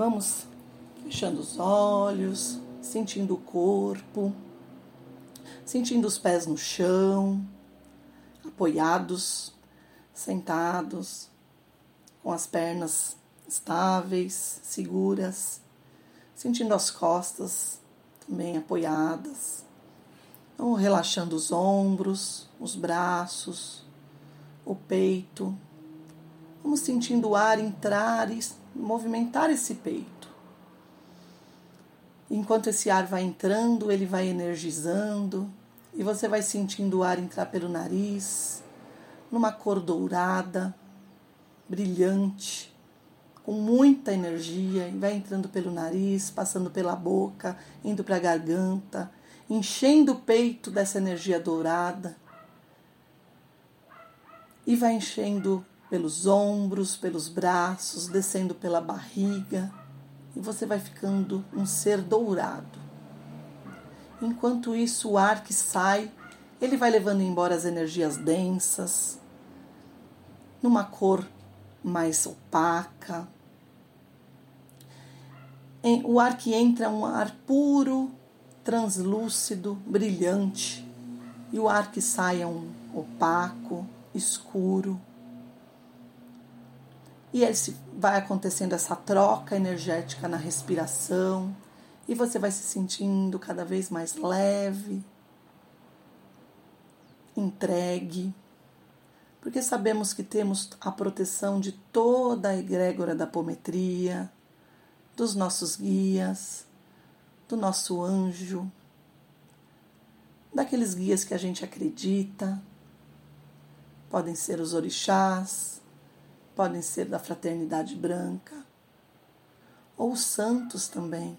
Vamos fechando os olhos, sentindo o corpo, sentindo os pés no chão, apoiados, sentados, com as pernas estáveis, seguras, sentindo as costas também apoiadas. Vamos relaxando os ombros, os braços, o peito. Vamos sentindo o ar entrar e movimentar esse peito. Enquanto esse ar vai entrando, ele vai energizando e você vai sentindo o ar entrar pelo nariz, numa cor dourada, brilhante, com muita energia, e vai entrando pelo nariz, passando pela boca, indo para a garganta, enchendo o peito dessa energia dourada e vai enchendo pelos ombros, pelos braços, descendo pela barriga e você vai ficando um ser dourado. Enquanto isso, o ar que sai, ele vai levando embora as energias densas, numa cor mais opaca. O ar que entra é um ar puro, translúcido, brilhante, e o ar que sai é um opaco, escuro. E esse, vai acontecendo essa troca energética na respiração, e você vai se sentindo cada vez mais leve, entregue, porque sabemos que temos a proteção de toda a egrégora da apometria, dos nossos guias, do nosso anjo, daqueles guias que a gente acredita, podem ser os orixás, podem ser da fraternidade branca, ou os santos também.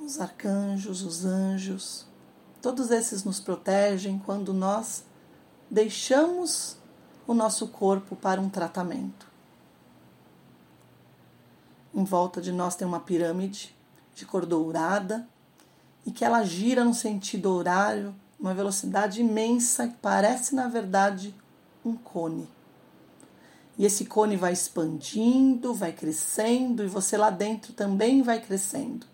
Os arcanjos, os anjos, todos esses nos protegem quando nós deixamos o nosso corpo para um tratamento. Em volta de nós tem uma pirâmide de cor dourada e que ela gira no sentido horário uma velocidade imensa que parece, na verdade, um cone. E esse cone vai expandindo, vai crescendo e você lá dentro também vai crescendo.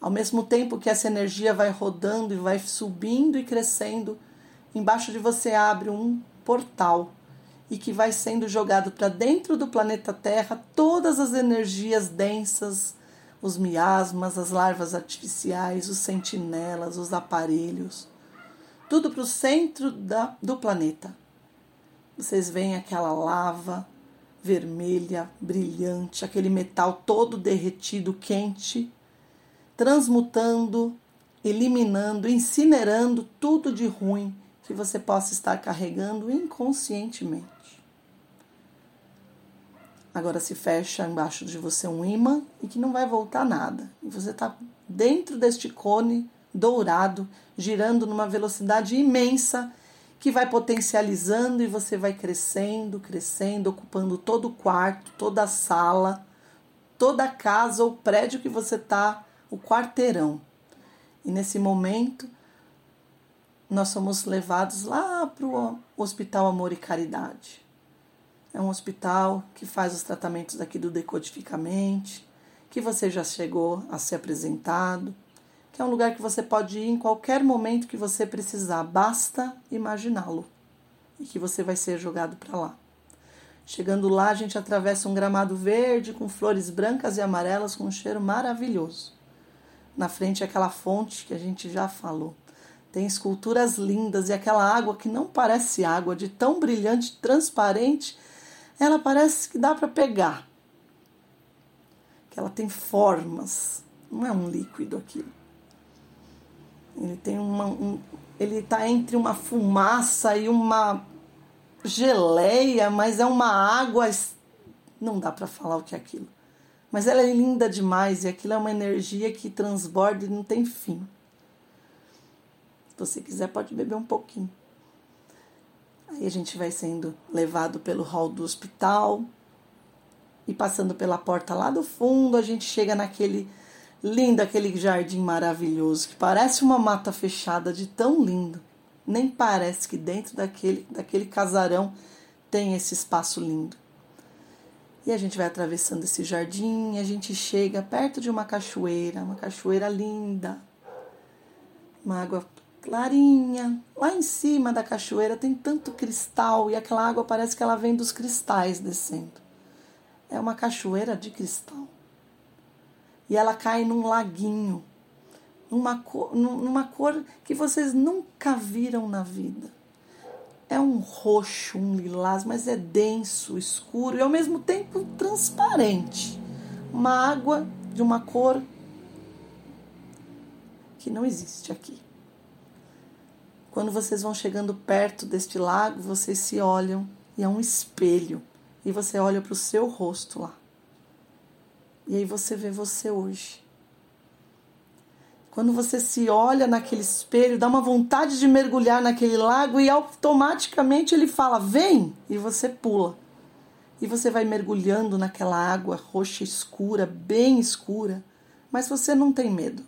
Ao mesmo tempo que essa energia vai rodando e vai subindo e crescendo, embaixo de você abre um portal e que vai sendo jogado para dentro do planeta Terra todas as energias densas, os miasmas, as larvas artificiais, os sentinelas, os aparelhos, tudo para o centro da, do planeta. Vocês veem aquela lava vermelha, brilhante, aquele metal todo derretido, quente, transmutando, eliminando, incinerando tudo de ruim que você possa estar carregando inconscientemente. Agora se fecha embaixo de você um imã e que não vai voltar nada. E você está dentro deste cone dourado, girando numa velocidade imensa que vai potencializando e você vai crescendo, crescendo, ocupando todo o quarto, toda a sala, toda a casa ou prédio que você está, o quarteirão. E nesse momento, nós somos levados lá para o Hospital Amor e Caridade. É um hospital que faz os tratamentos aqui do Decodificamente, que você já chegou a ser apresentado, que é um lugar que você pode ir em qualquer momento que você precisar, basta imaginá-lo e que você vai ser jogado para lá. Chegando lá, a gente atravessa um gramado verde com flores brancas e amarelas com um cheiro maravilhoso. Na frente é aquela fonte que a gente já falou. Tem esculturas lindas e aquela água que não parece água, de tão brilhante, transparente ela parece que dá para pegar. Que ela tem formas, não é um líquido aquilo. Ele tem uma, um, ele está entre uma fumaça e uma geleia, mas é uma água, não dá para falar o que é aquilo. Mas ela é linda demais e aquilo é uma energia que transborda e não tem fim. Se você quiser, pode beber um pouquinho. Aí a gente vai sendo levado pelo hall do hospital e passando pela porta lá do fundo, a gente chega naquele lindo, aquele jardim maravilhoso que parece uma mata fechada de tão lindo. Nem parece que dentro daquele, daquele casarão tem esse espaço lindo. E a gente vai atravessando esse jardim, a gente chega perto de uma cachoeira, uma cachoeira linda, uma água clarinha. Lá em cima da cachoeira tem tanto cristal e aquela água parece que ela vem dos cristais descendo. É uma cachoeira de cristal. E ela cai num laguinho, numa cor, numa cor que vocês nunca viram na vida. É um roxo, um lilás, mas é denso, escuro e ao mesmo tempo transparente. Uma água de uma cor que não existe aqui. Quando vocês vão chegando perto deste lago, vocês se olham e é um espelho. E você olha para o seu rosto lá. E aí você vê você hoje. Quando você se olha naquele espelho, dá uma vontade de mergulhar naquele lago e automaticamente ele fala: "Vem!" e você pula. E você vai mergulhando naquela água roxa escura, bem escura, mas você não tem medo.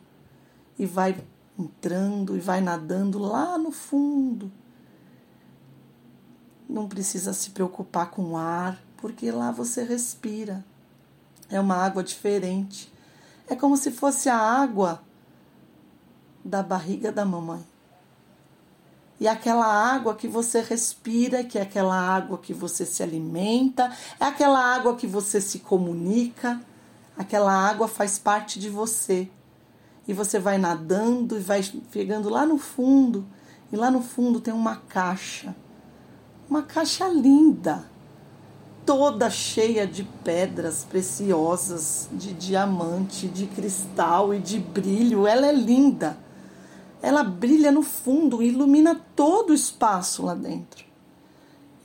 E vai entrando e vai nadando lá no fundo. Não precisa se preocupar com o ar, porque lá você respira. É uma água diferente. É como se fosse a água da barriga da mamãe. E aquela água que você respira, que é aquela água que você se alimenta, é aquela água que você se comunica, aquela água faz parte de você e você vai nadando e vai chegando lá no fundo, e lá no fundo tem uma caixa. Uma caixa linda, toda cheia de pedras preciosas, de diamante, de cristal e de brilho. Ela é linda. Ela brilha no fundo e ilumina todo o espaço lá dentro.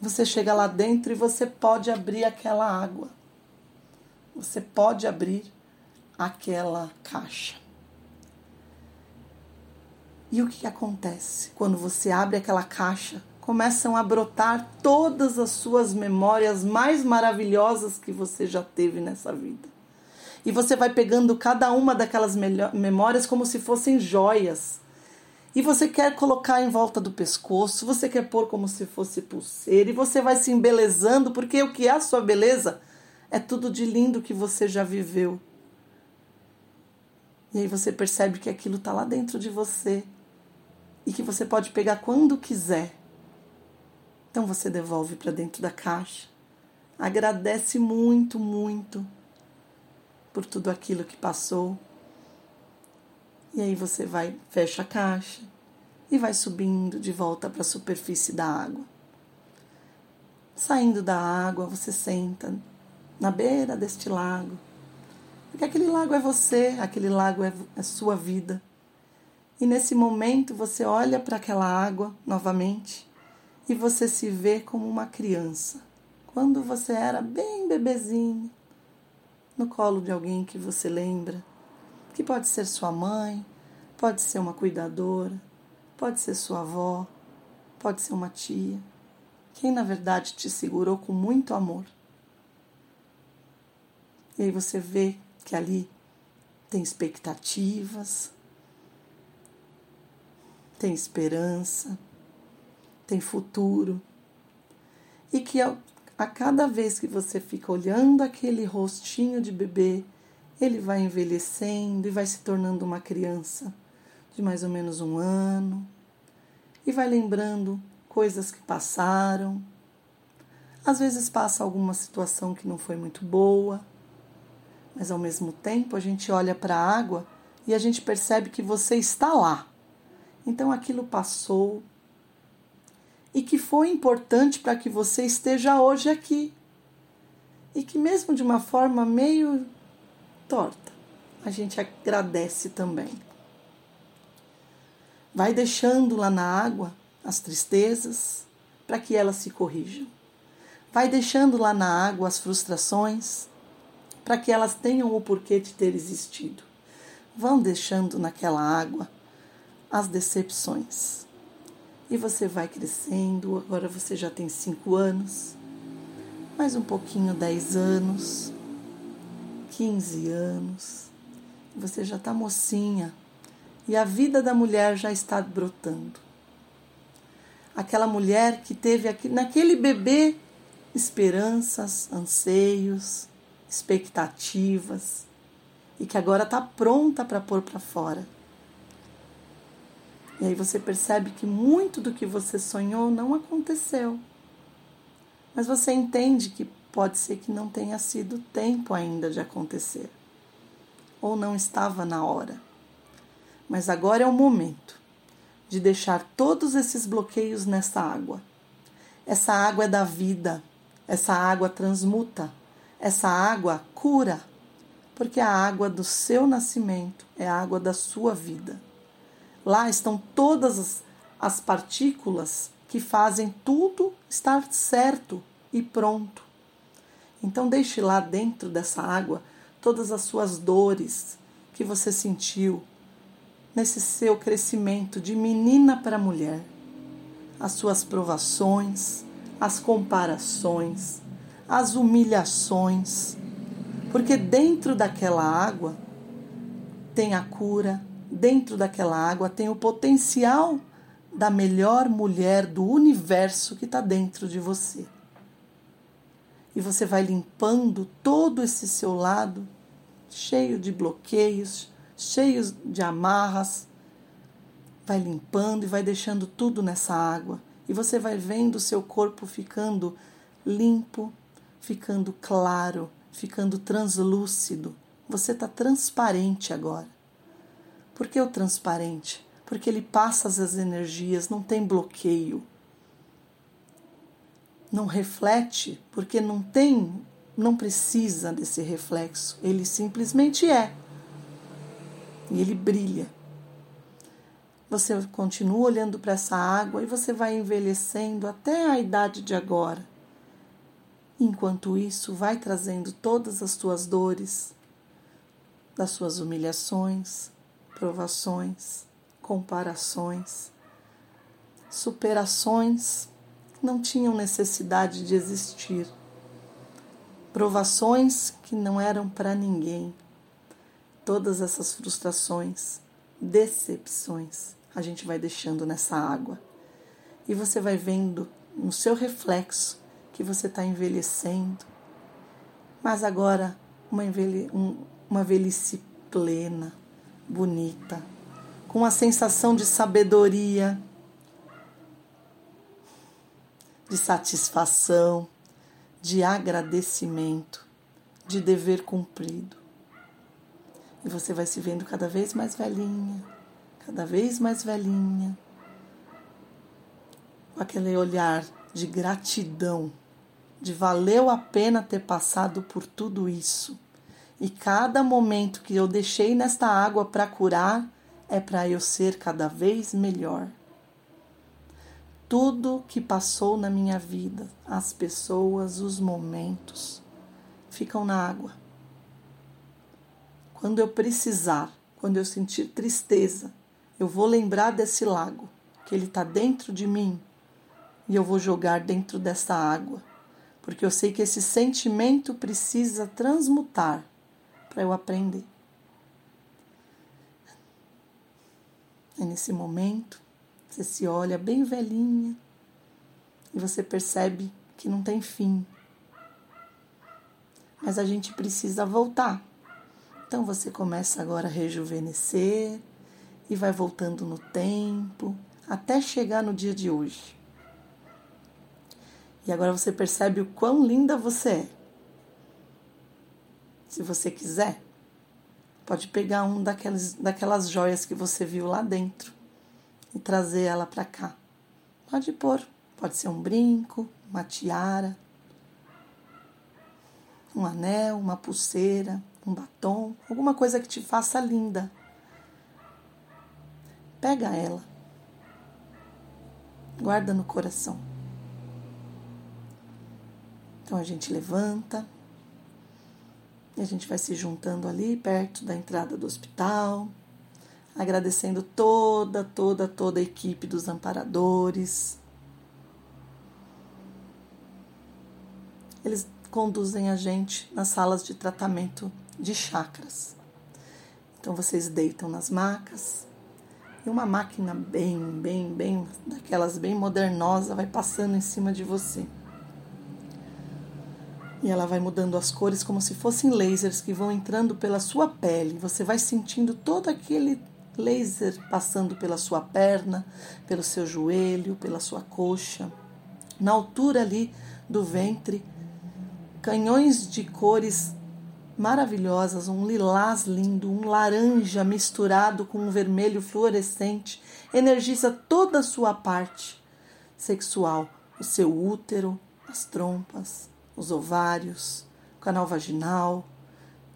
Você chega lá dentro e você pode abrir aquela água. Você pode abrir aquela caixa. E o que acontece? Quando você abre aquela caixa, começam a brotar todas as suas memórias mais maravilhosas que você já teve nessa vida. E você vai pegando cada uma daquelas memórias como se fossem joias. E você quer colocar em volta do pescoço, você quer pôr como se fosse pulseira, e você vai se embelezando, porque o que é a sua beleza é tudo de lindo que você já viveu. E aí você percebe que aquilo está lá dentro de você e que você pode pegar quando quiser. Então você devolve para dentro da caixa. Agradece muito, muito por tudo aquilo que passou. E aí você vai, fecha a caixa e vai subindo de volta para a superfície da água. Saindo da água, você senta na beira deste lago. Porque aquele lago é você, aquele lago é a sua vida. E nesse momento você olha para aquela água novamente e você se vê como uma criança. Quando você era bem bebezinho, no colo de alguém que você lembra, que pode ser sua mãe, pode ser uma cuidadora, pode ser sua avó, pode ser uma tia, quem na verdade te segurou com muito amor. E aí você vê que ali tem expectativas, tem esperança, tem futuro. E que a, a cada vez que você fica olhando aquele rostinho de bebê, ele vai envelhecendo e vai se tornando uma criança de mais ou menos um ano e vai lembrando coisas que passaram. Às vezes passa alguma situação que não foi muito boa, mas ao mesmo tempo a gente olha para a água e a gente percebe que você está lá. Então aquilo passou e que foi importante para que você esteja hoje aqui. E que, mesmo de uma forma meio torta, a gente agradece também. Vai deixando lá na água as tristezas para que elas se corrijam. Vai deixando lá na água as frustrações para que elas tenham o porquê de ter existido. Vão deixando naquela água as decepções. E você vai crescendo, agora você já tem cinco anos, mais um pouquinho, dez anos, quinze anos, você já está mocinha e a vida da mulher já está brotando. Aquela mulher que teve naquele bebê esperanças, anseios, expectativas e que agora está pronta para pôr para fora. E aí você percebe que muito do que você sonhou não aconteceu. Mas você entende que pode ser que não tenha sido tempo ainda de acontecer. Ou não estava na hora. Mas agora é o momento de deixar todos esses bloqueios nessa água. Essa água é da vida, essa água transmuta, essa água cura, porque a água do seu nascimento é a água da sua vida. Lá estão todas as, as partículas que fazem tudo estar certo e pronto. Então, deixe lá dentro dessa água todas as suas dores que você sentiu nesse seu crescimento de menina para mulher, as suas provações, as comparações, as humilhações, porque dentro daquela água tem a cura, dentro daquela água tem o potencial da melhor mulher do universo que está dentro de você. E você vai limpando todo esse seu lado, cheio de bloqueios, cheios de amarras, vai limpando e vai deixando tudo nessa água. E você vai vendo o seu corpo ficando limpo, ficando claro, ficando translúcido. Você está transparente agora. Por que o transparente? Porque ele passa as energias, não tem bloqueio. Não reflete, porque não tem, não precisa desse reflexo. Ele simplesmente é. E ele brilha. Você continua olhando para essa água e você vai envelhecendo até a idade de agora. Enquanto isso, vai trazendo todas as suas dores, das suas humilhações, provações, comparações, superações não tinham necessidade de existir, provações que não eram para ninguém, todas essas frustrações, decepções, a gente vai deixando nessa água. E você vai vendo no seu reflexo que você está envelhecendo, mas agora uma, envelhe, um, uma velhice plena bonita, com a sensação de sabedoria, de satisfação, de agradecimento, de dever cumprido. E você vai se vendo cada vez mais velhinha, cada vez mais velhinha, com aquele olhar de gratidão, de valeu a pena ter passado por tudo isso. E cada momento que eu deixei nesta água para curar é para eu ser cada vez melhor. Tudo que passou na minha vida, as pessoas, os momentos, ficam na água. Quando eu precisar, quando eu sentir tristeza, eu vou lembrar desse lago, que ele está dentro de mim, e eu vou jogar dentro dessa água, porque eu sei que esse sentimento precisa transmutar para eu aprender. É nesse momento, você se olha bem velhinha e você percebe que não tem fim. Mas a gente precisa voltar. Então você começa agora a rejuvenescer e vai voltando no tempo até chegar no dia de hoje. E agora você percebe o quão linda você é. Se você quiser, pode pegar um daquelas, daquelas joias que você viu lá dentro e trazer ela para cá. Pode pôr, pode ser um brinco, uma tiara, um anel, uma pulseira, um batom, alguma coisa que te faça linda. Pega ela, guarda no coração. Então a gente levanta, a gente vai se juntando ali perto da entrada do hospital, agradecendo toda, toda, toda a equipe dos amparadores. Eles conduzem a gente nas salas de tratamento de chakras. Então vocês deitam nas macas e uma máquina bem, bem, bem, daquelas bem modernosa vai passando em cima de você. E ela vai mudando as cores como se fossem lasers que vão entrando pela sua pele. Você vai sentindo todo aquele laser passando pela sua perna, pelo seu joelho, pela sua coxa. Na altura ali do ventre, canhões de cores maravilhosas, um lilás lindo, um laranja misturado com um vermelho fluorescente, energiza toda a sua parte sexual, o seu útero, as trompas, os ovários, o canal vaginal,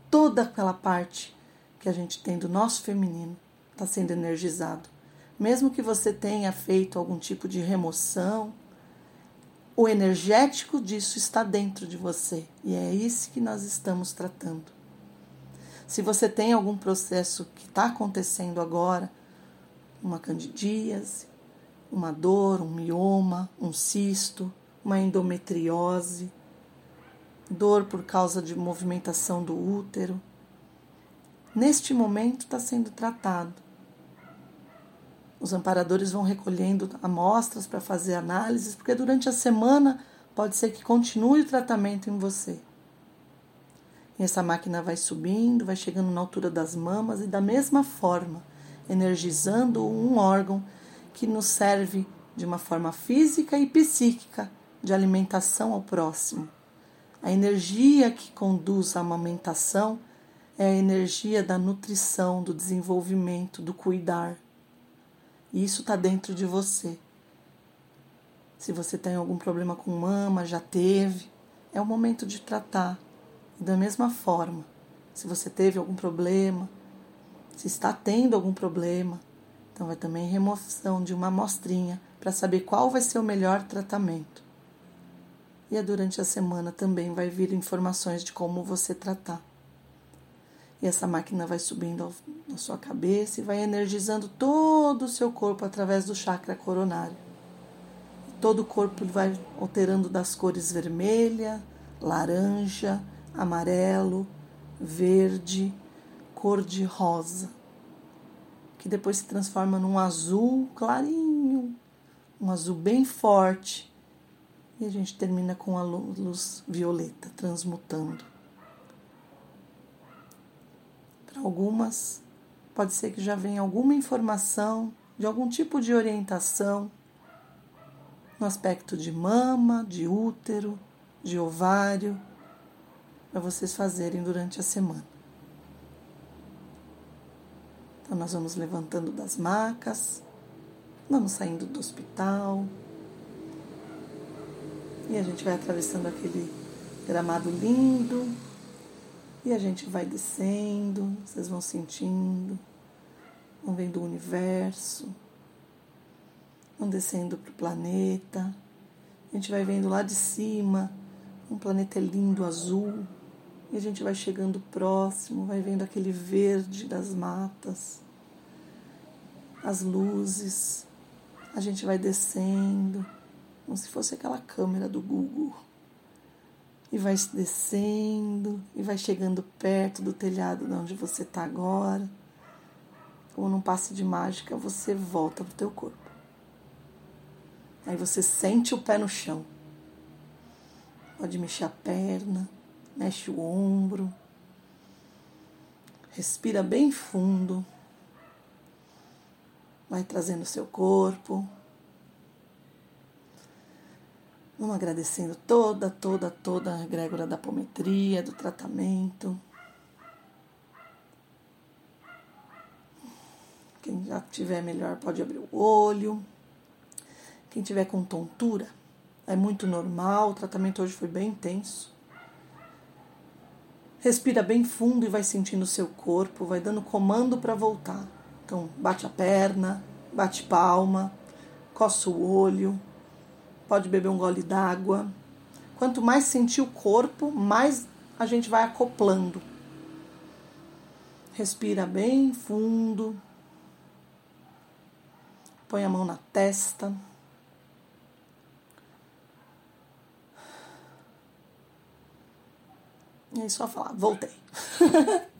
toda aquela parte que a gente tem do nosso feminino está sendo energizado. Mesmo que você tenha feito algum tipo de remoção, o energético disso está dentro de você e é isso que nós estamos tratando. Se você tem algum processo que está acontecendo agora, uma candidíase, uma dor, um mioma, um cisto, uma endometriose, dor por causa de movimentação do útero, neste momento está sendo tratado. Os amparadores vão recolhendo amostras para fazer análises, porque durante a semana pode ser que continue o tratamento em você. E essa máquina vai subindo, vai chegando na altura das mamas e da mesma forma, energizando um órgão que nos serve de uma forma física e psíquica de alimentação ao próximo. A energia que conduz à amamentação é a energia da nutrição, do desenvolvimento, do cuidar. E isso está dentro de você. Se você tem algum problema com mama, já teve, é o momento de tratar. E da mesma forma, se você teve algum problema, se está tendo algum problema, então vai também remoção de uma amostrinha para saber qual vai ser o melhor tratamento. E durante a semana também vai vir informações de como você tratar. E essa máquina vai subindo na sua cabeça e vai energizando todo o seu corpo através do chakra coronário. Todo o corpo vai alterando das cores vermelha, laranja, amarelo, verde, cor de rosa, que depois se transforma num azul clarinho, um azul bem forte. E a gente termina com a luz violeta transmutando. algumas, pode ser que já venha alguma informação de algum tipo de orientação no aspecto de mama, de útero, de ovário, para vocês fazerem durante a semana. Então, nós vamos levantando das macas, vamos saindo do hospital e a gente vai atravessando aquele gramado lindo e a gente vai descendo, vocês vão sentindo, vão vendo o universo, vão descendo para o planeta. A gente vai vendo lá de cima um planeta lindo, azul, e a gente vai chegando próximo, vai vendo aquele verde das matas, as luzes. A gente vai descendo, como se fosse aquela câmera do Google e vai descendo e vai chegando perto do telhado de onde você está agora. Como num passe de mágica, você volta para o teu corpo. Aí você sente o pé no chão. Pode mexer a perna, mexe o ombro. Respira bem fundo. Vai trazendo o seu corpo Vamos agradecendo toda, toda, toda a egrégora da apometria, do tratamento. Quem já tiver melhor pode abrir o olho. Quem tiver com tontura, é muito normal. O tratamento hoje foi bem intenso. Respira bem fundo e vai sentindo o seu corpo, vai dando comando para voltar. Então, bate a perna, bate palma, coça o olho, pode beber um gole d'água. Quanto mais sentir o corpo, mais a gente vai acoplando. Respira bem fundo. Põe a mão na testa. E aí só falar, voltei.